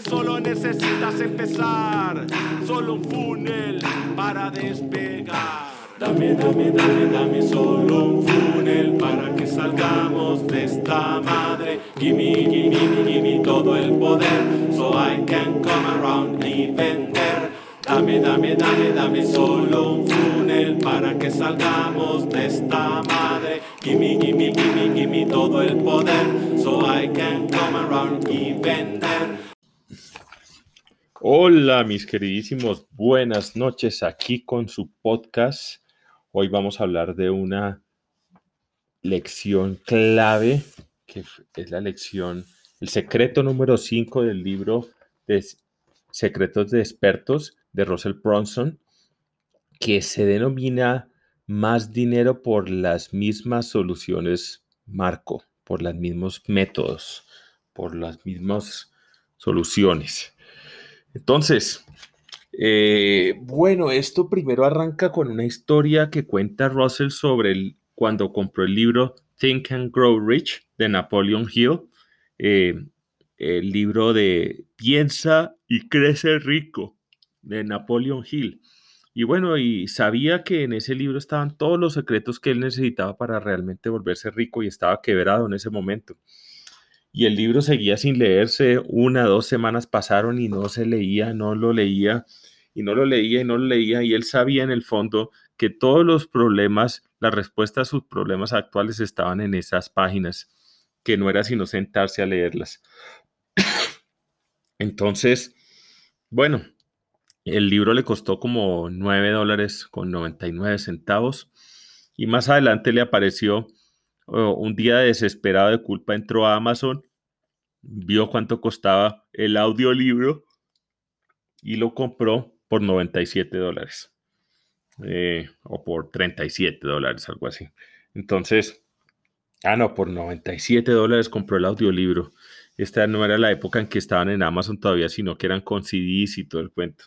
Solo necesitas empezar, solo un funnel para despegar. Dame, dame, dame, dame solo un funnel para que salgamos de esta madre. Gimme, gimme, gimme, gimme todo el poder, so I can come around y vender. Dame, dame, dame, dame solo un funnel para que salgamos de esta madre. Gimme, gimme, gimme, gimme todo el poder, so I can come around y vender. Hola mis queridísimos, buenas noches aquí con su podcast. Hoy vamos a hablar de una lección clave, que es la lección, el secreto número 5 del libro de Secretos de Expertos de Russell Bronson, que se denomina Más dinero por las mismas soluciones Marco, por los mismos métodos, por las mismas soluciones. Entonces, eh, bueno, esto primero arranca con una historia que cuenta Russell sobre cuando compró el libro Think and Grow Rich de Napoleon Hill, eh, el libro de Piensa y crece rico de Napoleon Hill. Y bueno, y sabía que en ese libro estaban todos los secretos que él necesitaba para realmente volverse rico y estaba quebrado en ese momento y el libro seguía sin leerse, una, dos semanas pasaron y no se leía, no lo leía y no lo leía y no lo leía y él sabía en el fondo que todos los problemas, la respuesta a sus problemas actuales estaban en esas páginas, que no era sino sentarse a leerlas. Entonces, bueno, el libro le costó como 9 dólares con 99 centavos y más adelante le apareció un día desesperado de culpa entró a Amazon, vio cuánto costaba el audiolibro y lo compró por 97 dólares. Eh, o por 37 dólares, algo así. Entonces, ah, no, por 97 dólares compró el audiolibro. Esta no era la época en que estaban en Amazon todavía, sino que eran con CDs y todo el cuento.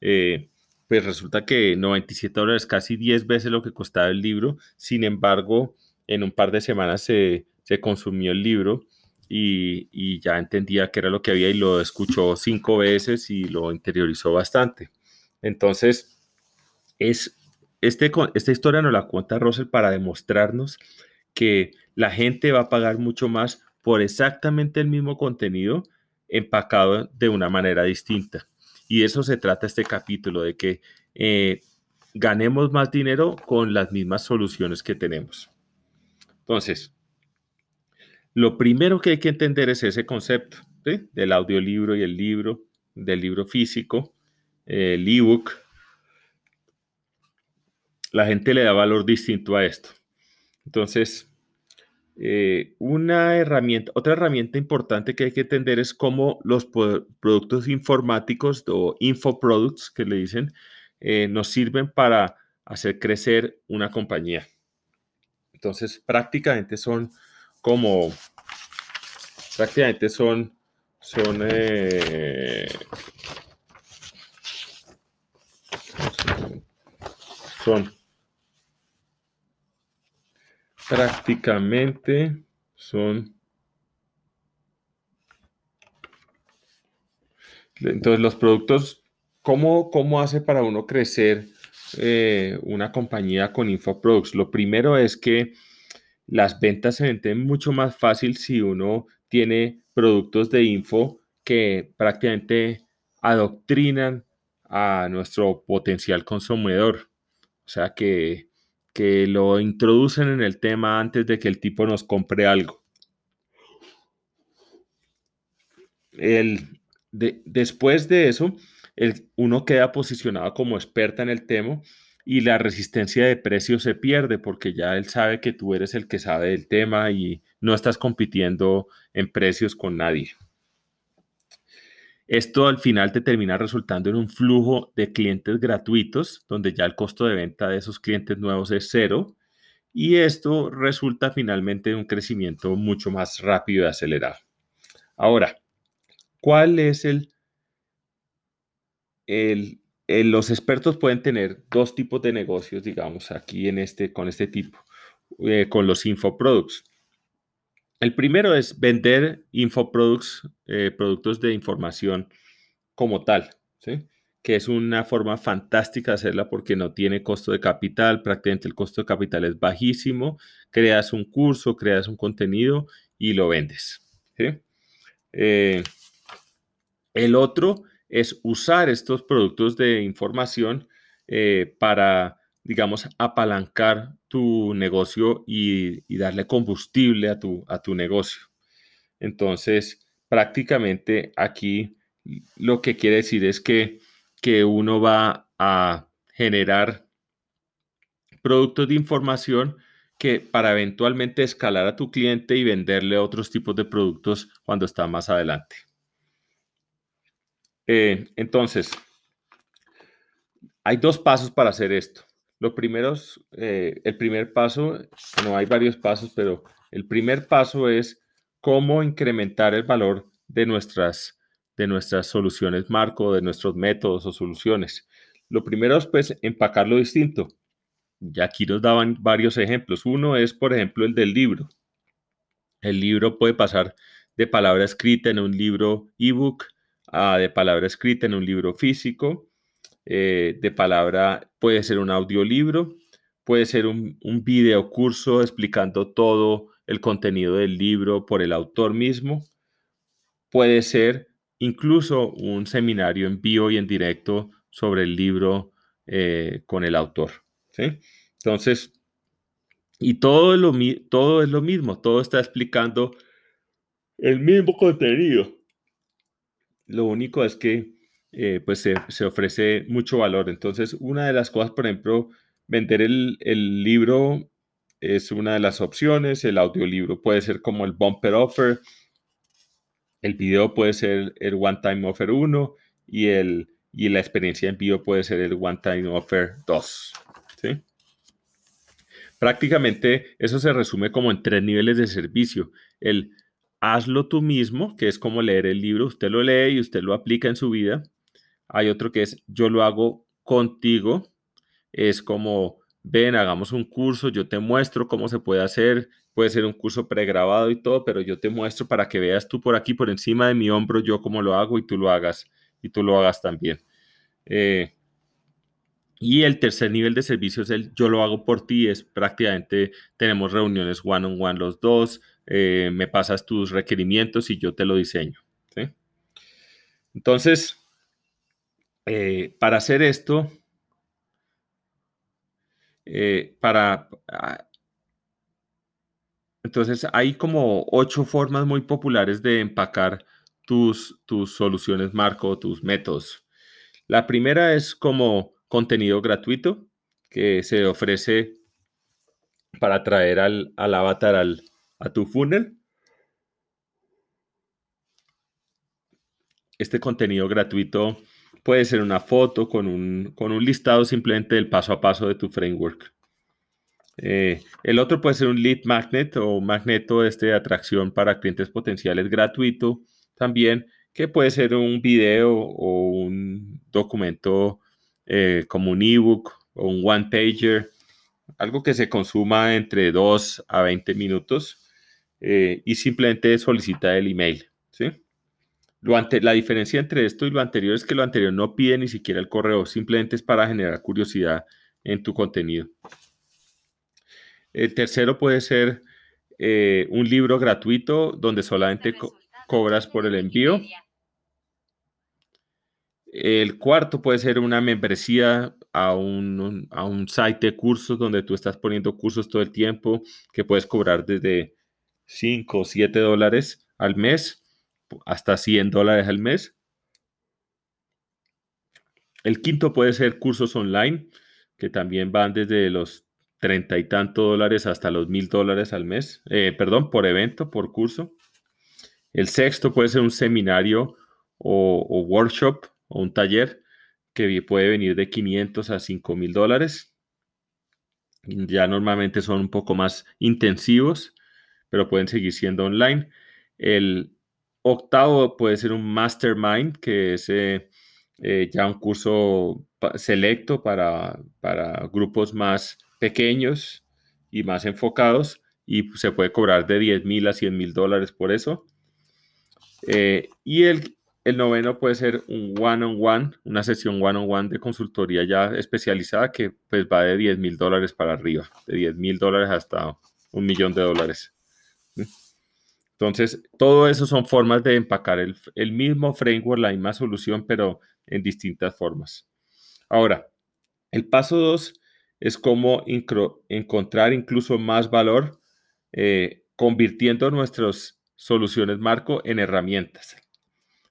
Eh, pues resulta que 97 dólares, casi 10 veces lo que costaba el libro. Sin embargo, en un par de semanas se, consumió el libro y, ya entendía qué era lo que había y lo escuchó cinco veces y lo interiorizó bastante. Entonces, es, este, esta historia nos la cuenta Russell para demostrarnos que la gente va a pagar mucho más por exactamente el mismo contenido empacado de una manera distinta. Y de eso se trata este capítulo, de que eh, ganemos más dinero con las mismas soluciones que tenemos. Entonces, lo primero que hay que entender es ese concepto del audiolibro y el libro, del libro físico, el ebook. La gente le da valor distinto a esto. Entonces, eh, una herramienta, otra herramienta importante que hay que entender es cómo los productos informáticos o infoproducts que le dicen eh, nos sirven para hacer crecer una compañía. Entonces, prácticamente son como, prácticamente son, son, eh, son, prácticamente son, entonces los productos, ¿cómo, cómo hace para uno crecer? Eh, una compañía con infoproducts? Lo primero es que las ventas se venden mucho más fácil si uno tiene productos de info que prácticamente adoctrinan a nuestro potencial consumidor. O sea, que, que lo introducen en el tema antes de que el tipo nos compre algo. El, después de eso, uno queda posicionado como experta en el tema y la resistencia de precios se pierde porque ya él sabe que tú eres el que sabe del tema y no estás compitiendo en precios con nadie. Esto al final te termina resultando en un flujo de clientes gratuitos, donde ya el costo de venta de esos clientes nuevos es cero, y esto resulta finalmente en un crecimiento mucho más rápido y acelerado. Ahora, ¿cuál es el los expertos pueden tener dos tipos de negocios, digamos, aquí en este, con este tipo, eh, con los infoproducts. El primero es vender infoproducts, eh, productos de información como tal, ¿sí? que es una forma fantástica de hacerla porque no tiene costo de capital, prácticamente el costo de capital es bajísimo, creas un curso, creas un contenido y lo vendes. Eh, el otro es usar estos productos de información eh, para, digamos, apalancar tu negocio y, darle combustible a tu, a tu negocio. Entonces, prácticamente aquí lo que quiere decir es que, que uno va a generar productos de información que para eventualmente escalar a tu cliente y venderle otros tipos de productos cuando está más adelante. Eh, entonces, hay dos pasos para hacer esto. Lo primero, eh, el primer paso, no hay varios pasos, pero el primer paso es cómo incrementar el valor de nuestras, de nuestras soluciones marco, de nuestros métodos o soluciones. Lo primero es pues empacarlo distinto. Ya aquí nos daban varios ejemplos. Uno es, por ejemplo, el del libro. El libro puede pasar de palabra escrita en un libro ebook a de palabra escrita en un libro físico. Eh, de palabra puede ser un audiolibro, puede ser un, un video curso explicando todo el contenido del libro por el autor mismo. Puede ser incluso un seminario en vivo y en directo sobre el libro eh, con el autor. Entonces, y todo es lo mismo, todo está explicando el mismo contenido. Lo único es que eh, pues se, ofrece mucho valor. Entonces, una de las cosas, por ejemplo, vender el, el libro es una de las opciones. El audiolibro puede ser como el bumper offer. El video puede ser el one time offer 1 y, el, y la experiencia en vivo puede ser el one time offer 2. Prácticamente eso se resume como en tres niveles de servicio. El hazlo tú mismo, que es como leer el libro, usted lo lee y usted lo aplica en su vida. Hay otro que es yo lo hago contigo, es como ven, hagamos un curso, yo te muestro cómo se puede hacer, puede ser un curso pregrabado y todo, pero yo te muestro para que veas tú por aquí, por encima de mi hombro, yo cómo lo hago y tú lo hagas, y tú lo hagas también. Eh, y el tercer nivel de servicio es el yo lo hago por ti, es prácticamente tenemos reuniones one on one los dos, eh, me pasas tus requerimientos y yo te lo diseño. Entonces, eh, para hacer esto, eh, para... Ah, entonces hay como ocho formas muy populares de empacar tus, tus soluciones marco, tus métodos. La primera es como contenido gratuito que se ofrece para traer al, avatar al, a tu funnel. Este contenido gratuito Puede ser una foto con un, con un listado simplemente del paso a paso de tu framework. Eh, el otro puede ser un lead magnet o magneto este de atracción para clientes potenciales gratuito también, que puede ser un video o un documento eh, como un ebook o un one pager, algo que se consuma entre 2 a 20 minutos eh, y simplemente solicita el email. ¿sí? la diferencia entre esto y lo anterior es que lo anterior no pide ni siquiera el correo, simplemente es para generar curiosidad en tu contenido. El tercero puede ser eh, un libro gratuito donde solamente cobras por el envío. El cuarto puede ser una membresía a un, a un site de cursos donde tú estás poniendo cursos todo el tiempo que puedes cobrar desde 5 o 7 dólares al mes hasta 100 dólares al mes. El quinto puede ser cursos online, que también van desde los treinta y tantos dólares hasta los mil dólares al mes, eh, perdón, por evento, por curso. El sexto puede ser un seminario o, workshop o un taller que puede venir de 500 a 5 mil dólares. Ya normalmente son un poco más intensivos, pero pueden seguir siendo online. El Octavo puede ser un mastermind, que es eh, eh, ya un curso selecto para, grupos más pequeños y más enfocados. y se puede cobrar de 10 mil a 100 mil dólares por eso. Eh, y el, el noveno puede ser un one-on-one, una sesión one-on-one de consultoría ya especializada que pues va de 10 mil dólares para arriba, de 10 mil dólares hasta un millón de dólares. Entonces, todo eso son formas de empacar el, mismo framework, la misma solución, pero en distintas formas. Ahora, el paso dos es cómo encontrar incluso más valor eh, convirtiendo nuestras soluciones marco en herramientas.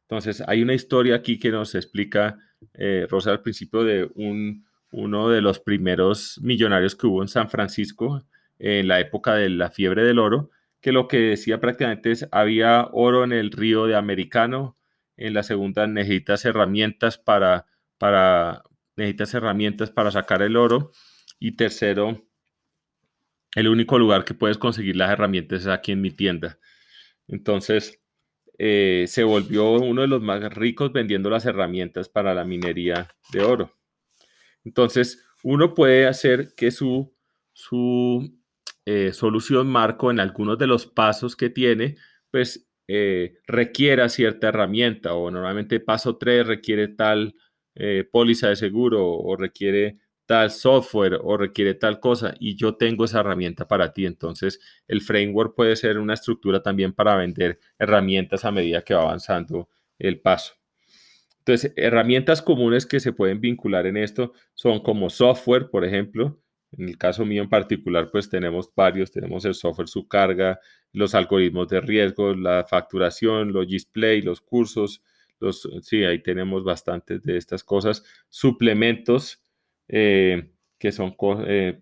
Entonces, hay una historia aquí que nos explica eh, Rosa al principio de un, uno de los primeros millonarios que hubo en San Francisco en la época de la fiebre del oro, que lo que decía prácticamente es, había oro en el río de Americano, en la segunda necesitas herramientas para, para, necesitas herramientas para sacar el oro, y tercero, el único lugar que puedes conseguir las herramientas es aquí en mi tienda. Entonces, eh, se volvió uno de los más ricos vendiendo las herramientas para la minería de oro. Entonces, uno puede hacer que su, su eh, solución marco en algunos de los pasos que tiene, pues eh, requiera cierta herramienta o normalmente paso 3 requiere tal eh, póliza de seguro o requiere tal software o requiere tal cosa y yo tengo esa herramienta para ti. Entonces, el framework puede ser una estructura también para vender herramientas a medida que va avanzando el paso. Entonces, herramientas comunes que se pueden vincular en esto son como software, por ejemplo, en el caso mío en particular, pues tenemos varios, tenemos el software, su carga, los algoritmos de riesgo, la facturación, los display, los cursos, los, sí, ahí tenemos bastantes de estas cosas. Suplementos, eh, que son, eh,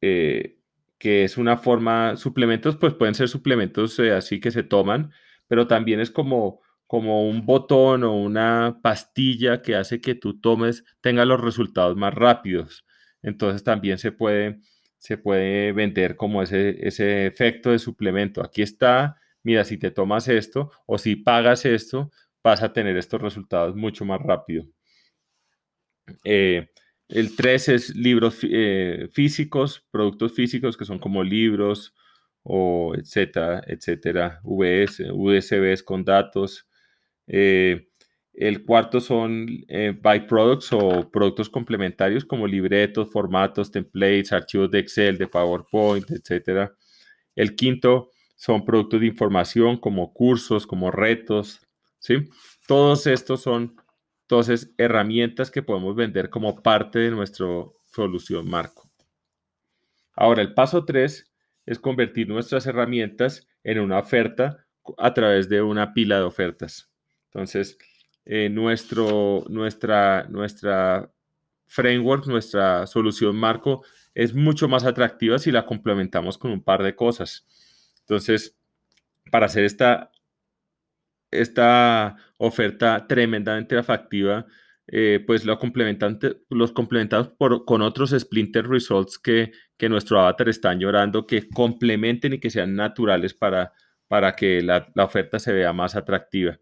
eh, que es una forma, suplementos, pues pueden ser suplementos así que se toman, pero también es como, como un botón o una pastilla que hace que tú tomes, tenga los resultados más rápidos entonces también se puede, se puede vender como ese, ese efecto de suplemento. Aquí está, mira, si te tomas esto o si pagas esto, vas a tener estos resultados mucho más rápido. Eh, el 3 es libros eh, físicos, productos físicos que son como libros o etcétera, etcétera, VS, USBs con datos. Eh, el cuarto son eh, byproducts o productos complementarios como libretos, formatos, templates, archivos de Excel, de PowerPoint, etc. El quinto son productos de información como cursos, como retos, ¿sí? Todos estos son entonces herramientas que podemos vender como parte de nuestra solución marco. Ahora, el paso tres es convertir nuestras herramientas en una oferta a través de una pila de ofertas. Entonces, eh, nuestro, nuestra, nuestra framework, nuestra solución marco es mucho más atractiva si la complementamos con un par de cosas. Entonces, para hacer esta, esta oferta tremendamente atractiva, eh, pues lo los complementamos por, con otros Splinter Results que, que nuestro avatar está llorando, que complementen y que sean naturales para, para que la, la oferta se vea más atractiva.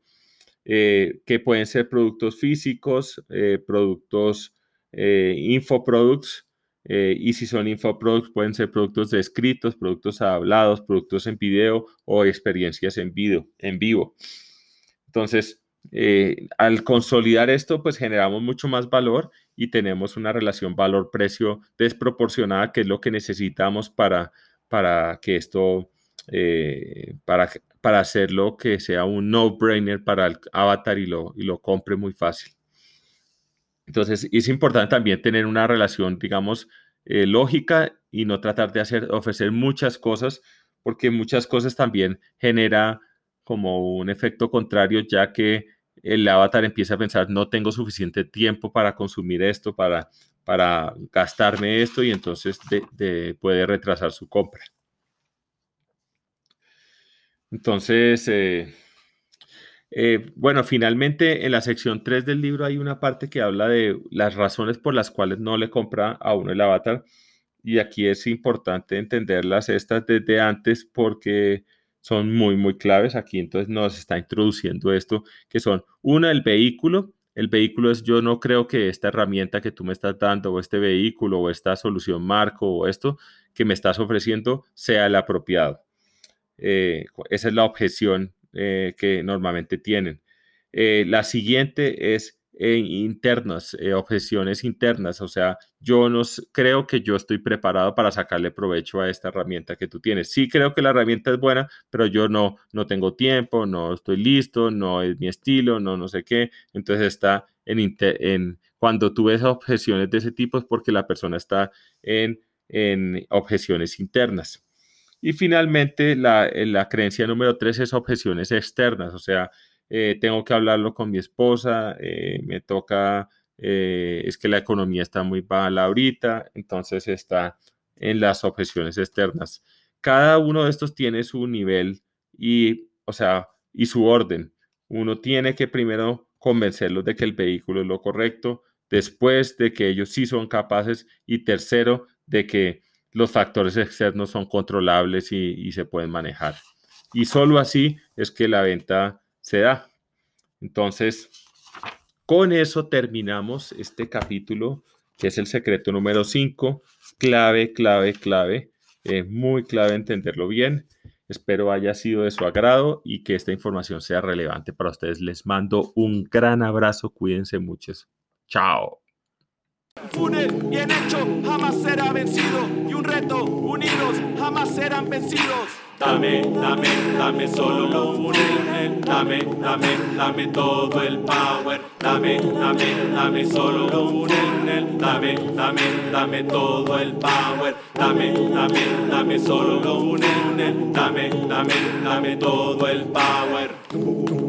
Eh, que pueden ser productos físicos, eh, productos eh, infoproducts, y si son infoproducts pueden ser productos de escritos, productos hablados, productos en video o experiencias en, video, en vivo. Entonces, al consolidar esto, pues generamos mucho más valor y tenemos una relación valor-precio desproporcionada, que es lo que necesitamos para, para que esto, para para hacerlo que sea un no-brainer para el avatar y lo, y lo compre muy fácil. Entonces, es importante también tener una relación, digamos, eh, lógica y no tratar de hacer, ofrecer muchas cosas, porque muchas cosas también genera como un efecto contrario, ya que el avatar empieza a pensar, no tengo suficiente tiempo para consumir esto, para, para gastarme esto, y entonces puede retrasar su compra. Entonces, eh, eh, bueno, finalmente en la sección 3 del libro hay una parte que habla de las razones por las cuales no le compra a uno el avatar. Y aquí es importante entenderlas estas desde antes porque son muy, muy claves. Aquí entonces nos está introduciendo esto, que son una, el vehículo, el vehículo es, yo no creo que esta herramienta que tú me estás dando o este vehículo o esta solución marco o esto que me estás ofreciendo sea el apropiado. Eh, esa es la objeción eh, que normalmente tienen. Eh, la siguiente es internas, objeciones internas. O sea, yo no creo que yo estoy preparado para sacarle provecho a esta herramienta que tú tienes. Sí creo que la herramienta es buena, pero yo no, no tengo tiempo, no estoy listo, no es mi estilo, no, no sé qué. Entonces está en, en cuando tú ves objeciones de ese tipo es porque la persona está en, en objeciones internas. Y finalmente, la, eh, la creencia número tres es objeciones externas, o sea, eh, tengo que hablarlo con mi esposa, eh, me toca, es que la economía está muy mala ahorita, entonces está en las objeciones externas. Cada uno de estos tiene su nivel y, o sea, y su orden. Uno tiene que primero convencerlos de que el vehículo es lo correcto, después de que ellos sí son capaces y tercero, de que los factores externos son controlables y, se pueden manejar. Y solo así es que la venta se da. Entonces, con eso terminamos este capítulo, que es el secreto número 5. Clave, clave, clave. Es muy clave entenderlo bien. Espero haya sido de su agrado y que esta información sea relevante para ustedes. Les mando un gran abrazo. Cuídense muchos. Chao. Funes bien hecho jamás será vencido. Y un reto unidos jamás serán vencidos. Dame, dame, dame solo un funnel, dame, dame, dame todo el power, dame, dame, dame solo un funnel, dame, dame, dame todo el power, dame, dame, dame solo un funnel, dame, dame, dame todo el power.